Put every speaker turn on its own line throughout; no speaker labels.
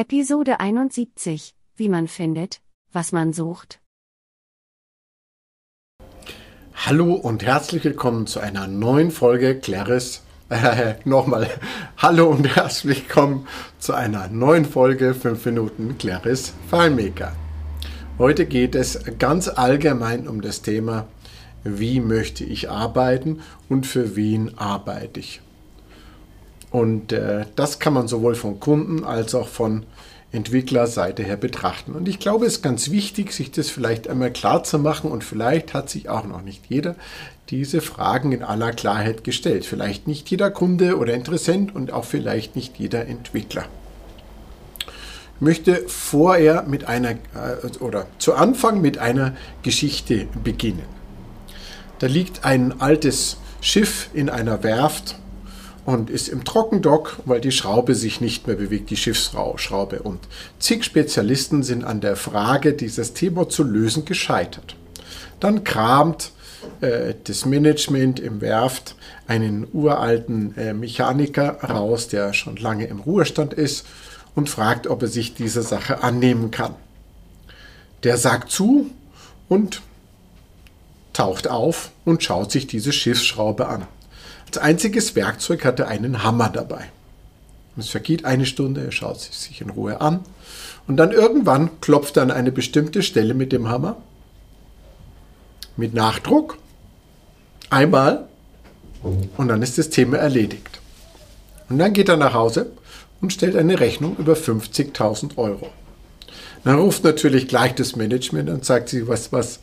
Episode 71. Wie man findet, was man sucht.
Hallo und herzlich willkommen zu einer neuen Folge Claris. Äh, nochmal. Hallo und herzlich willkommen zu einer neuen Folge 5 Minuten Claris FileMaker. Heute geht es ganz allgemein um das Thema, wie möchte ich arbeiten und für wen arbeite ich. Und äh, das kann man sowohl von Kunden als auch von Entwicklerseite her betrachten. Und ich glaube, es ist ganz wichtig, sich das vielleicht einmal klar zu machen und vielleicht hat sich auch noch nicht jeder diese Fragen in aller Klarheit gestellt. Vielleicht nicht jeder Kunde oder Interessent und auch vielleicht nicht jeder Entwickler. Ich möchte vorher mit einer äh, oder zu Anfang mit einer Geschichte beginnen. Da liegt ein altes Schiff in einer Werft und ist im Trockendock, weil die Schraube sich nicht mehr bewegt, die Schiffsschraube. Und zig Spezialisten sind an der Frage, dieses Thema zu lösen, gescheitert. Dann kramt äh, das Management im Werft einen uralten äh, Mechaniker raus, der schon lange im Ruhestand ist und fragt, ob er sich dieser Sache annehmen kann. Der sagt zu und taucht auf und schaut sich diese Schiffsschraube an. Als einziges Werkzeug hat er einen Hammer dabei. Es vergeht eine Stunde, er schaut sich, sich in Ruhe an und dann irgendwann klopft er an eine bestimmte Stelle mit dem Hammer. Mit Nachdruck. Einmal und dann ist das Thema erledigt. Und dann geht er nach Hause und stellt eine Rechnung über 50.000 Euro. Dann ruft natürlich gleich das Management und sagt sie, was, was,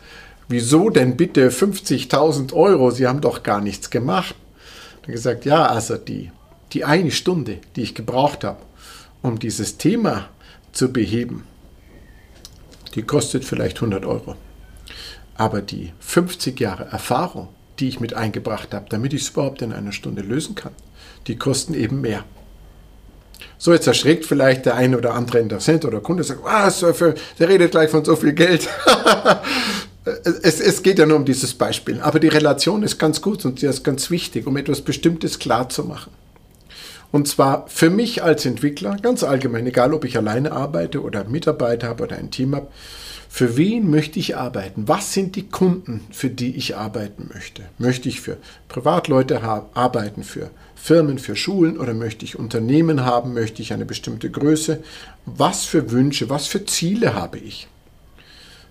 wieso denn bitte 50.000 Euro? Sie haben doch gar nichts gemacht. Dann gesagt, ja, also die, die eine Stunde, die ich gebraucht habe, um dieses Thema zu beheben, die kostet vielleicht 100 Euro. Aber die 50 Jahre Erfahrung, die ich mit eingebracht habe, damit ich es überhaupt in einer Stunde lösen kann, die kosten eben mehr. So, jetzt erschreckt vielleicht der eine oder andere Interessent oder Kunde, sagt, was, der redet gleich von so viel Geld. es, es, geht ja nur um dieses Beispiel, aber die Relation ist ganz gut und sie ist ganz wichtig, um etwas Bestimmtes klar zu machen. Und zwar für mich als Entwickler, ganz allgemein, egal ob ich alleine arbeite oder Mitarbeiter habe oder ein Team habe, für wen möchte ich arbeiten? Was sind die Kunden, für die ich arbeiten möchte? Möchte ich für Privatleute arbeiten, für Firmen, für Schulen oder möchte ich Unternehmen haben? Möchte ich eine bestimmte Größe? Was für Wünsche, was für Ziele habe ich?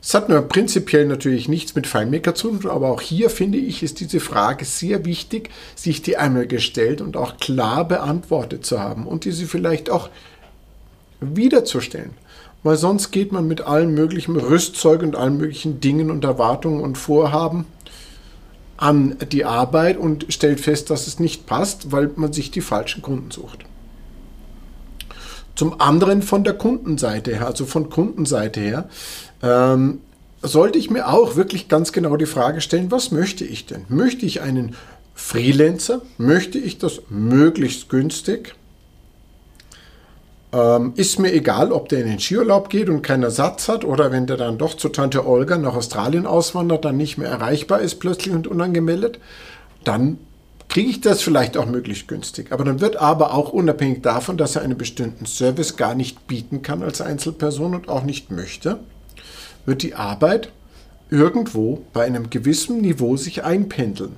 Es hat nur prinzipiell natürlich nichts mit FileMaker zu tun, aber auch hier finde ich, ist diese Frage sehr wichtig, sich die einmal gestellt und auch klar beantwortet zu haben und diese vielleicht auch wiederzustellen. Weil sonst geht man mit allen möglichen Rüstzeug und allen möglichen Dingen und Erwartungen und Vorhaben an die Arbeit und stellt fest, dass es nicht passt, weil man sich die falschen Kunden sucht. Zum anderen von der Kundenseite her, also von Kundenseite her, ähm, sollte ich mir auch wirklich ganz genau die Frage stellen, was möchte ich denn? Möchte ich einen Freelancer? Möchte ich das möglichst günstig? Ähm, ist mir egal, ob der in den Skiurlaub geht und keinen Ersatz hat oder wenn der dann doch zu Tante Olga nach Australien auswandert, dann nicht mehr erreichbar ist plötzlich und unangemeldet, dann kriege ich das vielleicht auch möglichst günstig. Aber dann wird aber auch unabhängig davon, dass er einen bestimmten Service gar nicht bieten kann als Einzelperson und auch nicht möchte, wird die Arbeit irgendwo bei einem gewissen Niveau sich einpendeln.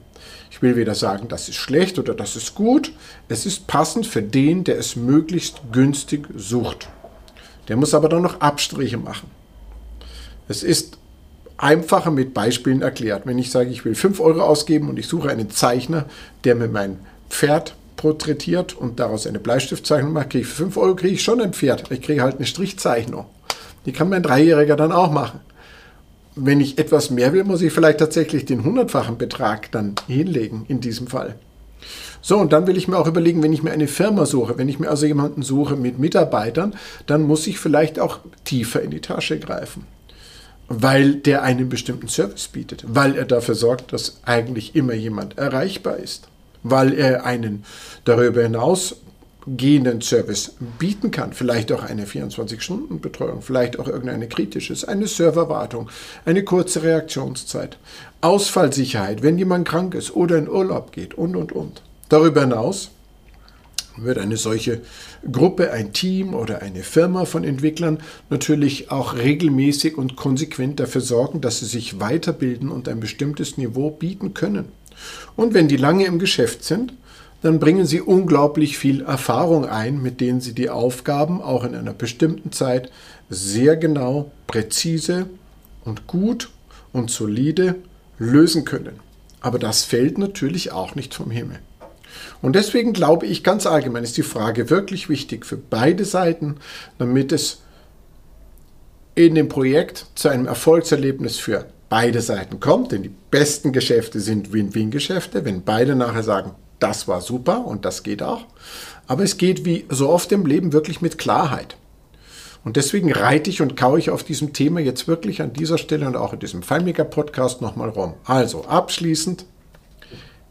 Ich will weder sagen, das ist schlecht oder das ist gut. Es ist passend für den, der es möglichst günstig sucht. Der muss aber dann noch Abstriche machen. Es ist einfacher mit Beispielen erklärt. Wenn ich sage, ich will 5 Euro ausgeben und ich suche einen Zeichner, der mir mein Pferd porträtiert und daraus eine Bleistiftzeichnung macht, kriege ich für 5 Euro kriege ich schon ein Pferd. Ich kriege halt eine Strichzeichnung. Die kann mein Dreijähriger dann auch machen. Wenn ich etwas mehr will, muss ich vielleicht tatsächlich den hundertfachen Betrag dann hinlegen in diesem Fall. So, und dann will ich mir auch überlegen, wenn ich mir eine Firma suche, wenn ich mir also jemanden suche mit Mitarbeitern, dann muss ich vielleicht auch tiefer in die Tasche greifen weil der einen bestimmten Service bietet, weil er dafür sorgt, dass eigentlich immer jemand erreichbar ist, weil er einen darüber hinaus gehenden Service bieten kann. Vielleicht auch eine 24-Stunden-Betreuung, vielleicht auch irgendeine kritisches, eine Serverwartung, eine kurze Reaktionszeit, Ausfallsicherheit, wenn jemand krank ist oder in Urlaub geht und, und, und. Darüber hinaus wird eine solche Gruppe, ein Team oder eine Firma von Entwicklern natürlich auch regelmäßig und konsequent dafür sorgen, dass sie sich weiterbilden und ein bestimmtes Niveau bieten können. Und wenn die lange im Geschäft sind, dann bringen sie unglaublich viel Erfahrung ein, mit denen sie die Aufgaben auch in einer bestimmten Zeit sehr genau, präzise und gut und solide lösen können. Aber das fällt natürlich auch nicht vom Himmel. Und deswegen glaube ich ganz allgemein ist die Frage wirklich wichtig für beide Seiten, damit es in dem Projekt zu einem Erfolgserlebnis für beide Seiten kommt. Denn die besten Geschäfte sind Win-Win-Geschäfte, wenn beide nachher sagen, das war super und das geht auch. Aber es geht wie so oft im Leben wirklich mit Klarheit. Und deswegen reite ich und kaue ich auf diesem Thema jetzt wirklich an dieser Stelle und auch in diesem FileMaker-Podcast nochmal rum. Also abschließend,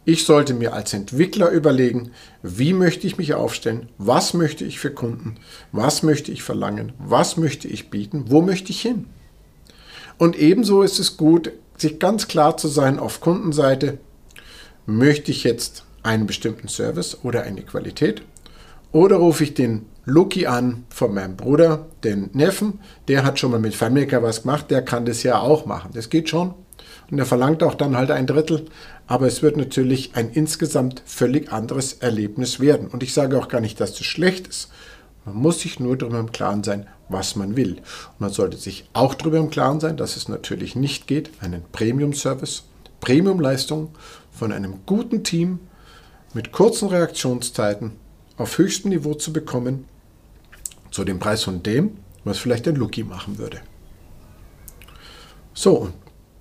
ich sollte mir als Entwickler überlegen, wie möchte ich mich aufstellen, was möchte ich für Kunden, was möchte ich verlangen, was möchte ich bieten, wo möchte ich hin. Und ebenso ist es gut, sich ganz klar zu sein auf Kundenseite, möchte ich jetzt einen bestimmten Service oder eine Qualität oder rufe ich den Lucky an von meinem Bruder, den Neffen, der hat schon mal mit FileMaker was gemacht, der kann das ja auch machen. Das geht schon. Und er verlangt auch dann halt ein Drittel, aber es wird natürlich ein insgesamt völlig anderes Erlebnis werden. Und ich sage auch gar nicht, dass das schlecht ist. Man muss sich nur darüber im Klaren sein, was man will. Und man sollte sich auch darüber im Klaren sein, dass es natürlich nicht geht, einen Premium-Service, Premium-Leistung von einem guten Team mit kurzen Reaktionszeiten auf höchstem Niveau zu bekommen, zu dem Preis von dem, was vielleicht ein Lucky machen würde. So, und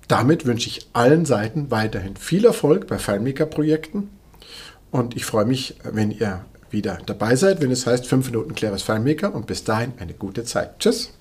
damit wünsche ich allen Seiten weiterhin viel Erfolg bei FileMaker-Projekten und ich freue mich, wenn ihr wieder dabei seid, wenn es heißt 5 Minuten Claris FileMaker und bis dahin eine gute Zeit. Tschüss!